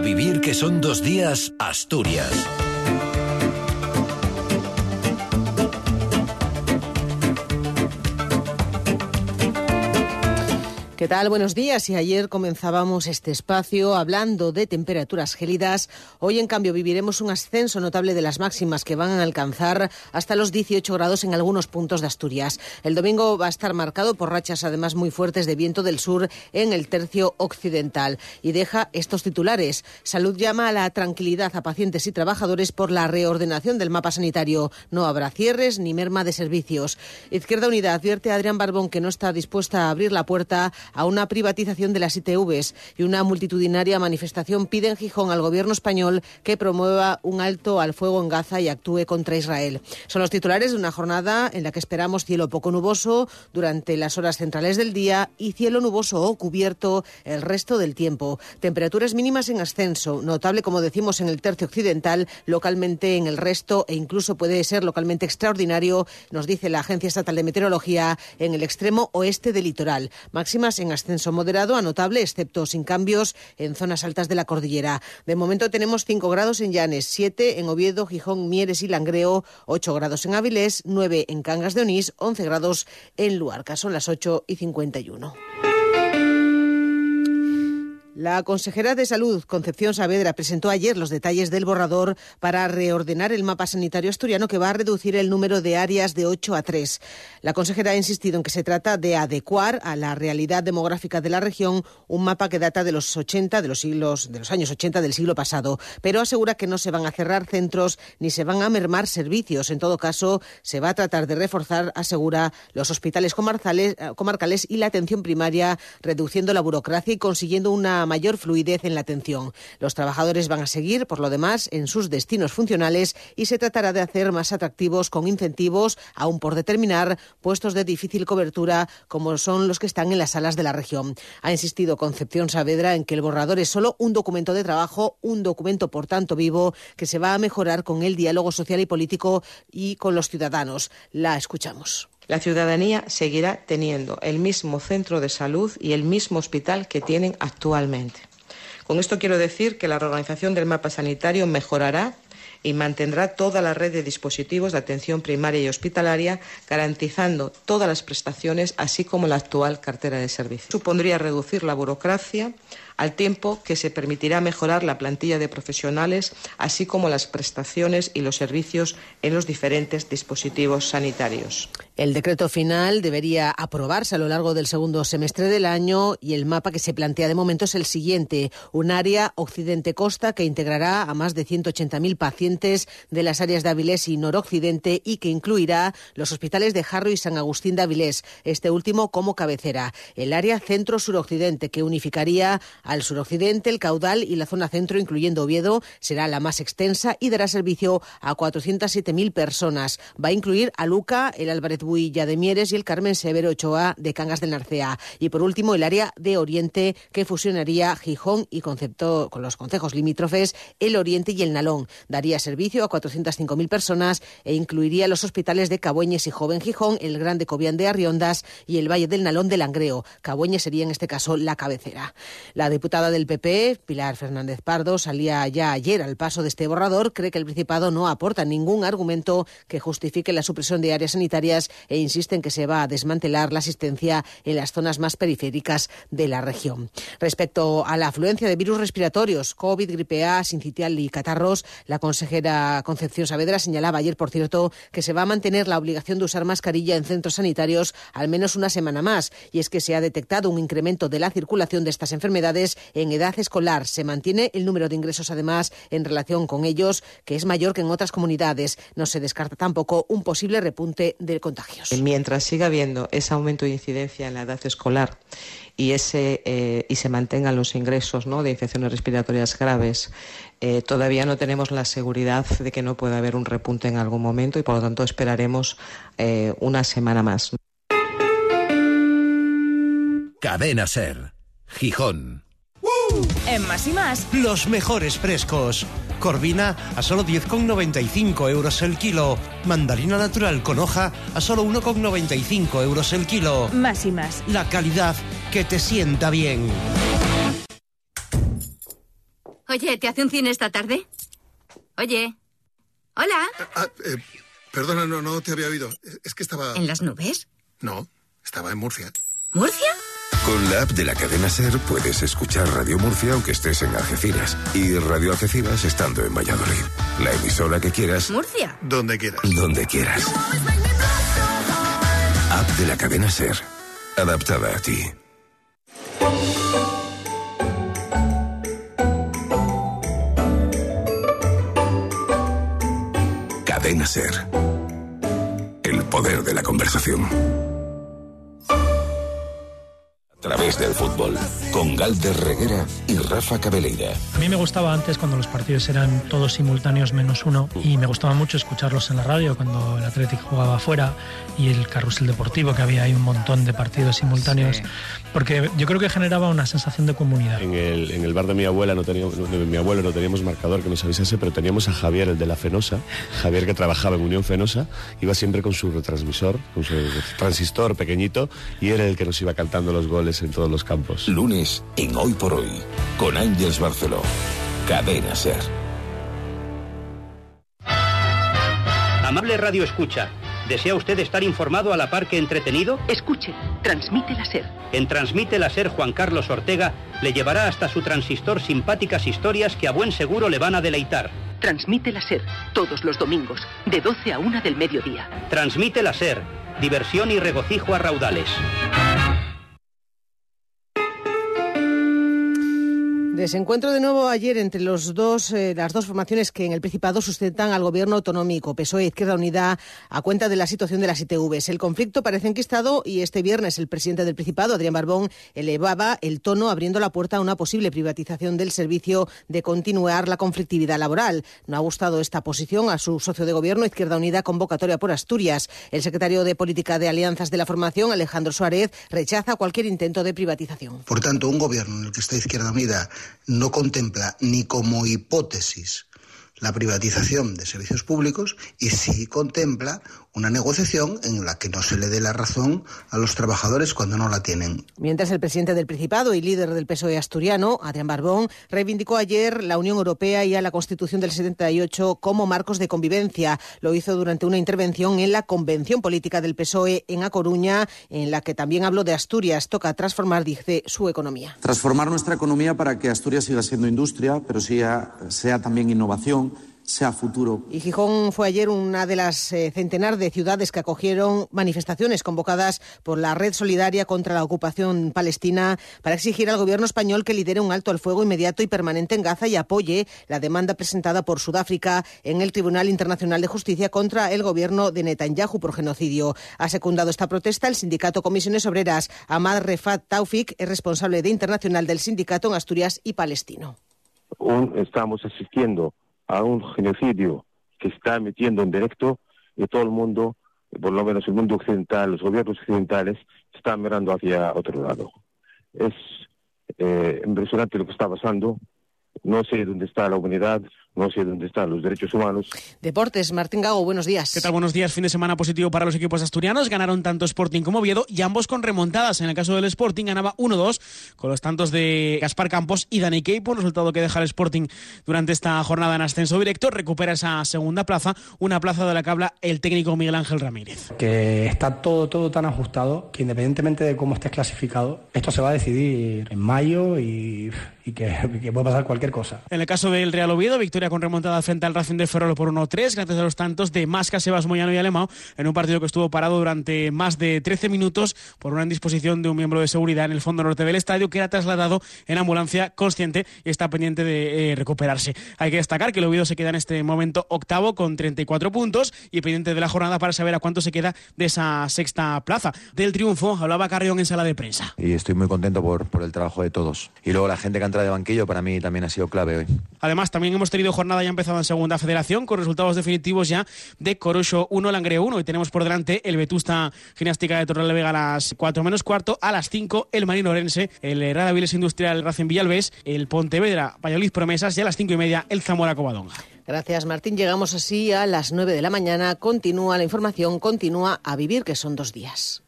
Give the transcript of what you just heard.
Vivir que son dos días, Asturias. ¿Qué tal? Buenos días. Y ayer comenzábamos este espacio hablando de temperaturas gélidas. Hoy, en cambio, viviremos un ascenso notable de las máximas que van a alcanzar hasta los 18 grados en algunos puntos de Asturias. El domingo va a estar marcado por rachas, además, muy fuertes de viento del sur en el tercio occidental. Y deja estos titulares. Salud llama a la tranquilidad a pacientes y trabajadores por la reordenación del mapa sanitario. No habrá cierres ni merma de servicios. Izquierda Unida advierte a Adrián Barbón que no está dispuesta a abrir la puerta a una privatización de las ITVs y una multitudinaria manifestación pide en Gijón al gobierno español que promueva un alto al fuego en Gaza y actúe contra Israel. Son los titulares de una jornada en la que esperamos cielo poco nuboso durante las horas centrales del día y cielo nuboso o cubierto el resto del tiempo. Temperaturas mínimas en ascenso, notable como decimos en el tercio occidental, localmente en el resto e incluso puede ser localmente extraordinario, nos dice la Agencia Estatal de Meteorología, en el extremo oeste del litoral. Máximas en ascenso moderado a notable, excepto sin cambios en zonas altas de la cordillera. De momento tenemos 5 grados en Llanes, 7 en Oviedo, Gijón, Mieres y Langreo, 8 grados en Avilés, 9 en Cangas de Onís, 11 grados en Luarca. Son las 8 y 51. La consejera de Salud, Concepción Saavedra, presentó ayer los detalles del borrador para reordenar el mapa sanitario asturiano que va a reducir el número de áreas de 8 a 3. La consejera ha insistido en que se trata de adecuar a la realidad demográfica de la región un mapa que data de los 80 de los siglos de los años 80 del siglo pasado, pero asegura que no se van a cerrar centros ni se van a mermar servicios. En todo caso, se va a tratar de reforzar, asegura, los hospitales comarcales, comarcales y la atención primaria, reduciendo la burocracia y consiguiendo una mayor fluidez en la atención. Los trabajadores van a seguir, por lo demás, en sus destinos funcionales y se tratará de hacer más atractivos con incentivos, aún por determinar, puestos de difícil cobertura como son los que están en las salas de la región. Ha insistido Concepción Saavedra en que el borrador es solo un documento de trabajo, un documento por tanto vivo que se va a mejorar con el diálogo social y político y con los ciudadanos. La escuchamos la ciudadanía seguirá teniendo el mismo centro de salud y el mismo hospital que tienen actualmente. Con esto quiero decir que la reorganización del mapa sanitario mejorará y mantendrá toda la red de dispositivos de atención primaria y hospitalaria, garantizando todas las prestaciones, así como la actual cartera de servicios. Supondría reducir la burocracia, al tiempo que se permitirá mejorar la plantilla de profesionales, así como las prestaciones y los servicios en los diferentes dispositivos sanitarios. El decreto final debería aprobarse a lo largo del segundo semestre del año y el mapa que se plantea de momento es el siguiente, un área occidente-costa que integrará a más de 180.000 pacientes de las áreas de Avilés y noroccidente y que incluirá los hospitales de Jarro y San Agustín de Avilés, este último como cabecera. El área centro-suroccidente que unificaría al suroccidente, el caudal y la zona centro, incluyendo Oviedo, será la más extensa y dará servicio a 407.000 personas. Va a incluir a Luca, el Álvarez Builla de Mieres y el Carmen Severo Ochoa de Cangas del Narcea. Y por último, el área de Oriente, que fusionaría Gijón y concepto, con los concejos limítrofes, el Oriente y el Nalón. Daría servicio a 405.000 personas e incluiría los hospitales de Cabueñes y Joven Gijón, el Grande Cobián de Arriondas y el Valle del Nalón de Langreo. Cabueñes sería en este caso la cabecera. La diputada del PP, Pilar Fernández Pardo, salía ya ayer al paso de este borrador, cree que el Principado no aporta ningún argumento que justifique la supresión de áreas sanitarias e insiste en que se va a desmantelar la asistencia en las zonas más periféricas de la región. Respecto a la afluencia de virus respiratorios, COVID, gripe A, sincitial y catarros, la consejera Concepción Saavedra señalaba ayer, por cierto, que se va a mantener la obligación de usar mascarilla en centros sanitarios al menos una semana más, y es que se ha detectado un incremento de la circulación de estas enfermedades en edad escolar. Se mantiene el número de ingresos, además, en relación con ellos, que es mayor que en otras comunidades. No se descarta tampoco un posible repunte de contagios. Mientras siga habiendo ese aumento de incidencia en la edad escolar y, ese, eh, y se mantengan los ingresos ¿no? de infecciones respiratorias graves, eh, todavía no tenemos la seguridad de que no pueda haber un repunte en algún momento y, por lo tanto, esperaremos eh, una semana más. Cadena Ser, Gijón. En más y más, los mejores frescos. Corvina a solo 10,95 euros el kilo. Mandarina natural con hoja a solo 1,95 euros el kilo. Más y más. La calidad que te sienta bien. Oye, ¿te hace un cine esta tarde? Oye. Hola. Ah, eh, perdona, no, no te había oído. Es que estaba... ¿En las nubes? No, estaba en Murcia. ¿Murcia? Con la app de la cadena Ser puedes escuchar Radio Murcia aunque estés en Algeciras y Radio Algeciras estando en Valladolid. La emisora que quieras. ¿Murcia? Donde quieras. Donde quieras. App de la cadena Ser. Adaptada a ti. Cadena Ser. El poder de la conversación. A través del fútbol, con Galder Reguera y Rafa Cabeleira. A mí me gustaba antes cuando los partidos eran todos simultáneos menos uno y me gustaba mucho escucharlos en la radio cuando el Atlético jugaba afuera y el carrusel deportivo, que había ahí un montón de partidos simultáneos, porque yo creo que generaba una sensación de comunidad. En el, en el bar de mi abuela, no teníamos, de mi abuelo no teníamos marcador que nos avisase, pero teníamos a Javier, el de la Fenosa, Javier que trabajaba en Unión Fenosa, iba siempre con su retransmisor, con su transistor pequeñito, y era el que nos iba cantando los goles en todos los campos. Lunes en Hoy por Hoy, con Ángeles Barceló. Cadena Ser. Amable Radio Escucha, ¿desea usted estar informado a la par que entretenido? Escuche, transmite la SER. En Transmite la SER Juan Carlos Ortega le llevará hasta su transistor simpáticas historias que a buen seguro le van a deleitar. Transmite la SER, todos los domingos, de 12 a 1 del mediodía. Transmite la SER, diversión y regocijo a raudales. Desencuentro de nuevo ayer entre los dos, eh, las dos formaciones que en el Principado sustentan al gobierno autonómico, PSOE e Izquierda Unida, a cuenta de la situación de las ITVs. El conflicto parece enquistado y este viernes el presidente del Principado, Adrián Barbón, elevaba el tono abriendo la puerta a una posible privatización del servicio de continuar la conflictividad laboral. No ha gustado esta posición a su socio de gobierno, Izquierda Unida, convocatoria por Asturias. El secretario de Política de Alianzas de la formación, Alejandro Suárez, rechaza cualquier intento de privatización. Por tanto, un gobierno en el que está Izquierda Unida no contempla ni como hipótesis la privatización de servicios públicos y sí contempla una negociación en la que no se le dé la razón a los trabajadores cuando no la tienen. Mientras el presidente del Principado y líder del PSOE asturiano, Adrián Barbón, reivindicó ayer la Unión Europea y a la Constitución del 78 como marcos de convivencia. Lo hizo durante una intervención en la Convención Política del PSOE en A Coruña, en la que también habló de Asturias. Toca transformar, dice, su economía. Transformar nuestra economía para que Asturias siga siendo industria, pero sea, sea también innovación sea futuro. Y Gijón fue ayer una de las eh, centenar de ciudades que acogieron manifestaciones convocadas por la Red Solidaria contra la ocupación palestina para exigir al gobierno español que lidere un alto al fuego inmediato y permanente en Gaza y apoye la demanda presentada por Sudáfrica en el Tribunal Internacional de Justicia contra el gobierno de Netanyahu por genocidio. Ha secundado esta protesta el sindicato Comisiones Obreras. Ahmad Refat Taufik es responsable de internacional del sindicato en Asturias y Palestino. estamos asistiendo a un genocidio que está metiendo en directo y todo el mundo, por lo menos el mundo occidental, los gobiernos occidentales, están mirando hacia otro lado. Es eh, impresionante lo que está pasando. No sé dónde está la humanidad, no sé dónde están los derechos humanos. Deportes, Martín Gago, buenos días. ¿Qué tal? Buenos días. Fin de semana positivo para los equipos asturianos. Ganaron tanto Sporting como Oviedo y ambos con remontadas. En el caso del Sporting ganaba 1-2 con los tantos de Gaspar Campos y Dani Keipo, resultado que deja el Sporting durante esta jornada en ascenso directo. Recupera esa segunda plaza, una plaza de la que habla el técnico Miguel Ángel Ramírez. Que está todo, todo tan ajustado que independientemente de cómo estés clasificado, esto se va a decidir en mayo y, y que, que puede pasar cualquier cosa. En el caso del Real Oviedo, victoria con remontada frente al Racing de Ferrol por 1-3, gracias a los tantos de Masca, Sebas Moyano y Alemão, en un partido que estuvo parado durante más de 13 minutos por una indisposición de un miembro de seguridad en el fondo norte del estadio, que era trasladado en ambulancia consciente y está pendiente de eh, recuperarse. Hay que destacar que el Oviedo se queda en este momento octavo con 34 puntos y pendiente de la jornada para saber a cuánto se queda de esa sexta plaza. Del triunfo hablaba Carrión en sala de prensa. Y estoy muy contento por, por el trabajo de todos. Y luego la gente que entra de banquillo para mí también ha sido clave hoy. Además, también hemos tenido jornada ya empezado en segunda federación con resultados definitivos ya de Corucho 1, Langre 1 y tenemos por delante el Vetusta Gimnástica de Torrelavega a las 4 menos cuarto, a las 5 el Marino Orense, el Radaviles Industrial Racing Villalbés, el Pontevedra Valladolid Promesas y a las 5 y media el Zamora Covadonga. Gracias, Martín. Llegamos así a las 9 de la mañana. Continúa la información, continúa a vivir, que son dos días.